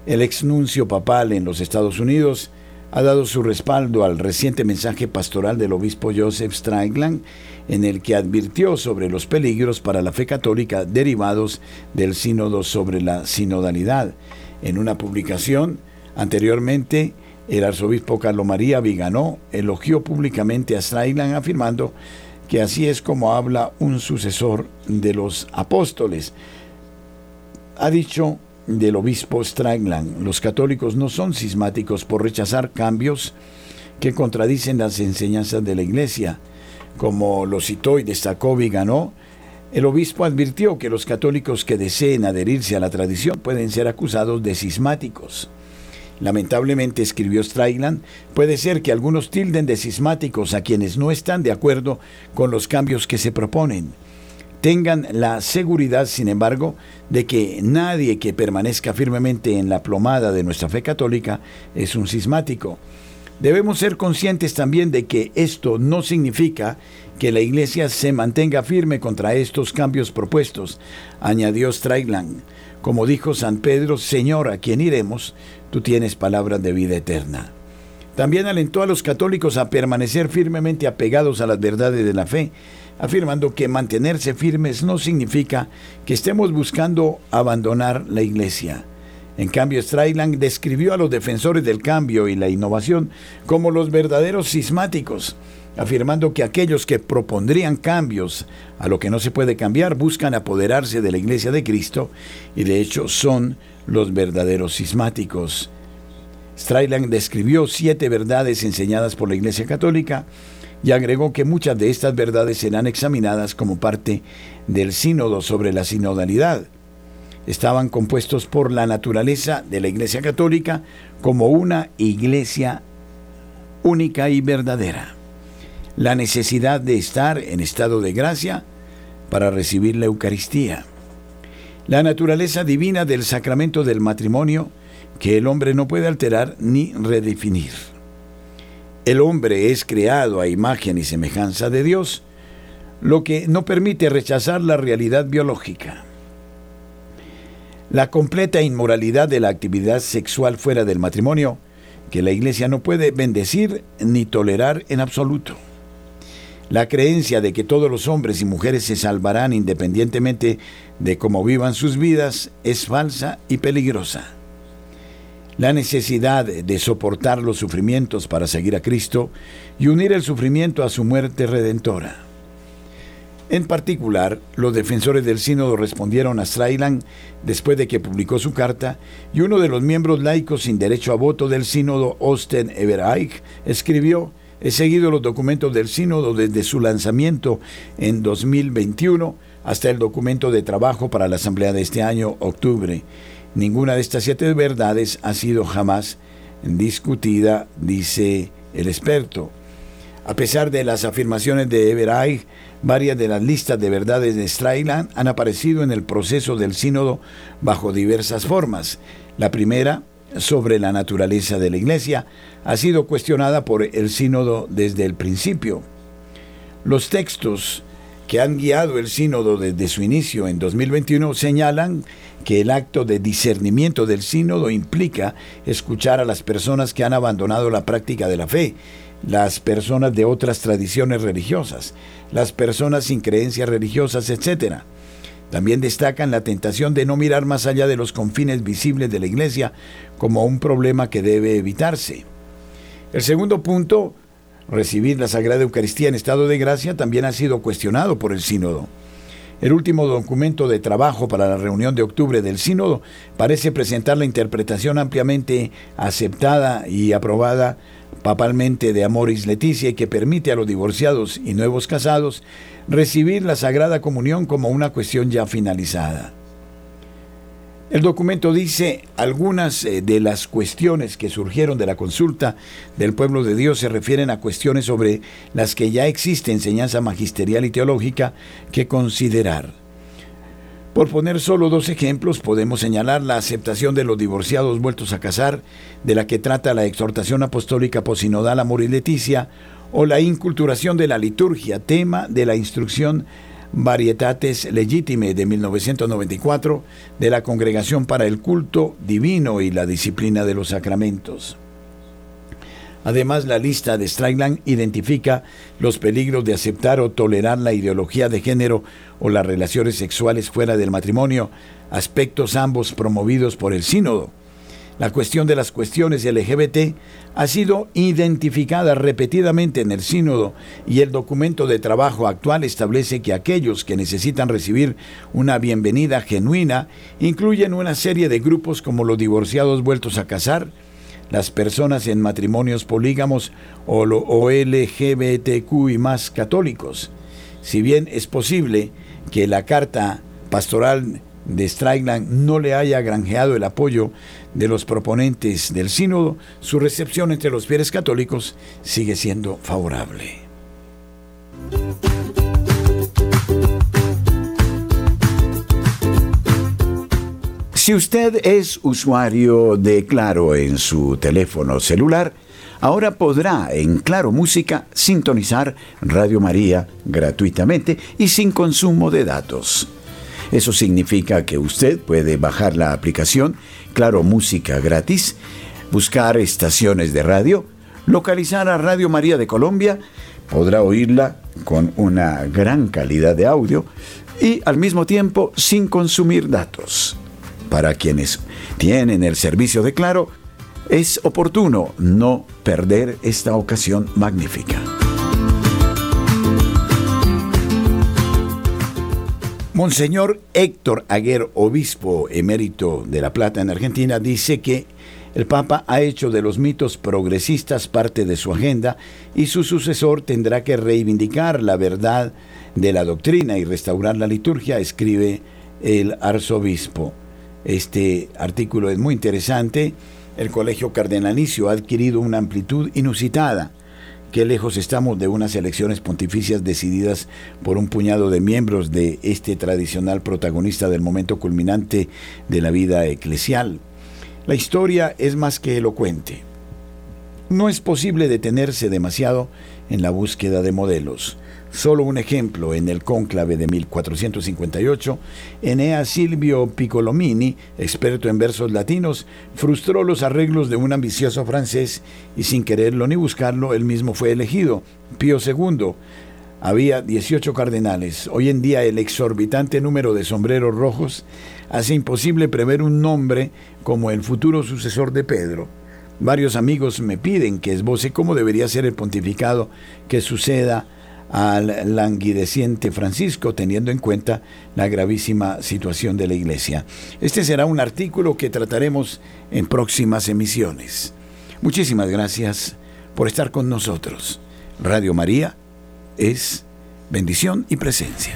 El exnuncio papal en los Estados Unidos ha dado su respaldo al reciente mensaje pastoral del obispo Joseph Straiglan en el que advirtió sobre los peligros para la fe católica derivados del sínodo sobre la sinodalidad. En una publicación anteriormente, el arzobispo Carlos María Viganó elogió públicamente a Strailand afirmando que así es como habla un sucesor de los apóstoles. Ha dicho del obispo Stragland, los católicos no son cismáticos por rechazar cambios que contradicen las enseñanzas de la Iglesia. Como lo citó y destacó Viganó, el obispo advirtió que los católicos que deseen adherirse a la tradición pueden ser acusados de cismáticos. Lamentablemente, escribió Strailand, puede ser que algunos tilden de cismáticos a quienes no están de acuerdo con los cambios que se proponen. Tengan la seguridad, sin embargo, de que nadie que permanezca firmemente en la plomada de nuestra fe católica es un cismático. Debemos ser conscientes también de que esto no significa que la Iglesia se mantenga firme contra estos cambios propuestos, añadió Strailand. Como dijo San Pedro, Señor, a quien iremos, tú tienes palabras de vida eterna. También alentó a los católicos a permanecer firmemente apegados a las verdades de la fe, afirmando que mantenerse firmes no significa que estemos buscando abandonar la Iglesia. En cambio, Strailand describió a los defensores del cambio y la innovación como los verdaderos sismáticos, afirmando que aquellos que propondrían cambios a lo que no se puede cambiar buscan apoderarse de la Iglesia de Cristo y de hecho son los verdaderos sismáticos. Strailand describió siete verdades enseñadas por la Iglesia Católica y agregó que muchas de estas verdades serán examinadas como parte del sínodo sobre la sinodalidad estaban compuestos por la naturaleza de la Iglesia Católica como una iglesia única y verdadera. La necesidad de estar en estado de gracia para recibir la Eucaristía. La naturaleza divina del sacramento del matrimonio que el hombre no puede alterar ni redefinir. El hombre es creado a imagen y semejanza de Dios, lo que no permite rechazar la realidad biológica. La completa inmoralidad de la actividad sexual fuera del matrimonio, que la Iglesia no puede bendecir ni tolerar en absoluto. La creencia de que todos los hombres y mujeres se salvarán independientemente de cómo vivan sus vidas es falsa y peligrosa. La necesidad de soportar los sufrimientos para seguir a Cristo y unir el sufrimiento a su muerte redentora. En particular, los defensores del sínodo respondieron a Strailand después de que publicó su carta y uno de los miembros laicos sin derecho a voto del sínodo, Osten Evereich, escribió He seguido los documentos del sínodo desde su lanzamiento en 2021 hasta el documento de trabajo para la asamblea de este año, octubre. Ninguna de estas siete verdades ha sido jamás discutida, dice el experto. A pesar de las afirmaciones de Evereich, Varias de las listas de verdades de Strailand han aparecido en el proceso del sínodo bajo diversas formas. La primera, sobre la naturaleza de la Iglesia, ha sido cuestionada por el sínodo desde el principio. Los textos que han guiado el sínodo desde su inicio en 2021 señalan que el acto de discernimiento del sínodo implica escuchar a las personas que han abandonado la práctica de la fe, las personas de otras tradiciones religiosas, las personas sin creencias religiosas, etc. También destacan la tentación de no mirar más allá de los confines visibles de la Iglesia como un problema que debe evitarse. El segundo punto, recibir la Sagrada Eucaristía en estado de gracia, también ha sido cuestionado por el sínodo. El último documento de trabajo para la reunión de octubre del sínodo parece presentar la interpretación ampliamente aceptada y aprobada papalmente de Amoris Leticia y que permite a los divorciados y nuevos casados recibir la Sagrada Comunión como una cuestión ya finalizada. El documento dice algunas eh, de las cuestiones que surgieron de la consulta del pueblo de Dios se refieren a cuestiones sobre las que ya existe enseñanza magisterial y teológica que considerar. Por poner solo dos ejemplos, podemos señalar la aceptación de los divorciados vueltos a casar, de la que trata la exhortación apostólica posinodal Amor y Leticia, o la inculturación de la liturgia, tema de la instrucción Varietates Legitime de 1994 de la Congregación para el Culto Divino y la Disciplina de los Sacramentos. Además, la lista de Strailand identifica los peligros de aceptar o tolerar la ideología de género o las relaciones sexuales fuera del matrimonio, aspectos ambos promovidos por el sínodo. La cuestión de las cuestiones LGBT ha sido identificada repetidamente en el sínodo y el documento de trabajo actual establece que aquellos que necesitan recibir una bienvenida genuina incluyen una serie de grupos como los divorciados vueltos a casar, las personas en matrimonios polígamos o, LGBTQ y más católicos. Si bien es posible que la carta pastoral de Strailand no le haya granjeado el apoyo de los proponentes del sínodo, su recepción entre los fieles católicos sigue siendo favorable. Si usted es usuario de Claro en su teléfono celular, ahora podrá en Claro Música sintonizar Radio María gratuitamente y sin consumo de datos. Eso significa que usted puede bajar la aplicación Claro Música gratis, buscar estaciones de radio, localizar a Radio María de Colombia, podrá oírla con una gran calidad de audio y al mismo tiempo sin consumir datos. Para quienes tienen el servicio de Claro, es oportuno no perder esta ocasión magnífica. Monseñor Héctor Aguer, obispo emérito de La Plata en Argentina, dice que el Papa ha hecho de los mitos progresistas parte de su agenda y su sucesor tendrá que reivindicar la verdad de la doctrina y restaurar la liturgia, escribe el arzobispo. Este artículo es muy interesante. El Colegio Cardenalicio ha adquirido una amplitud inusitada. Qué lejos estamos de unas elecciones pontificias decididas por un puñado de miembros de este tradicional protagonista del momento culminante de la vida eclesial. La historia es más que elocuente. No es posible detenerse demasiado en la búsqueda de modelos. Solo un ejemplo, en el cónclave de 1458, Enea Silvio Piccolomini, experto en versos latinos, frustró los arreglos de un ambicioso francés y sin quererlo ni buscarlo, él mismo fue elegido. Pío II. Había 18 cardenales. Hoy en día el exorbitante número de sombreros rojos hace imposible prever un nombre como el futuro sucesor de Pedro. Varios amigos me piden que esboce cómo debería ser el pontificado que suceda al languideciente Francisco, teniendo en cuenta la gravísima situación de la Iglesia. Este será un artículo que trataremos en próximas emisiones. Muchísimas gracias por estar con nosotros. Radio María es bendición y presencia.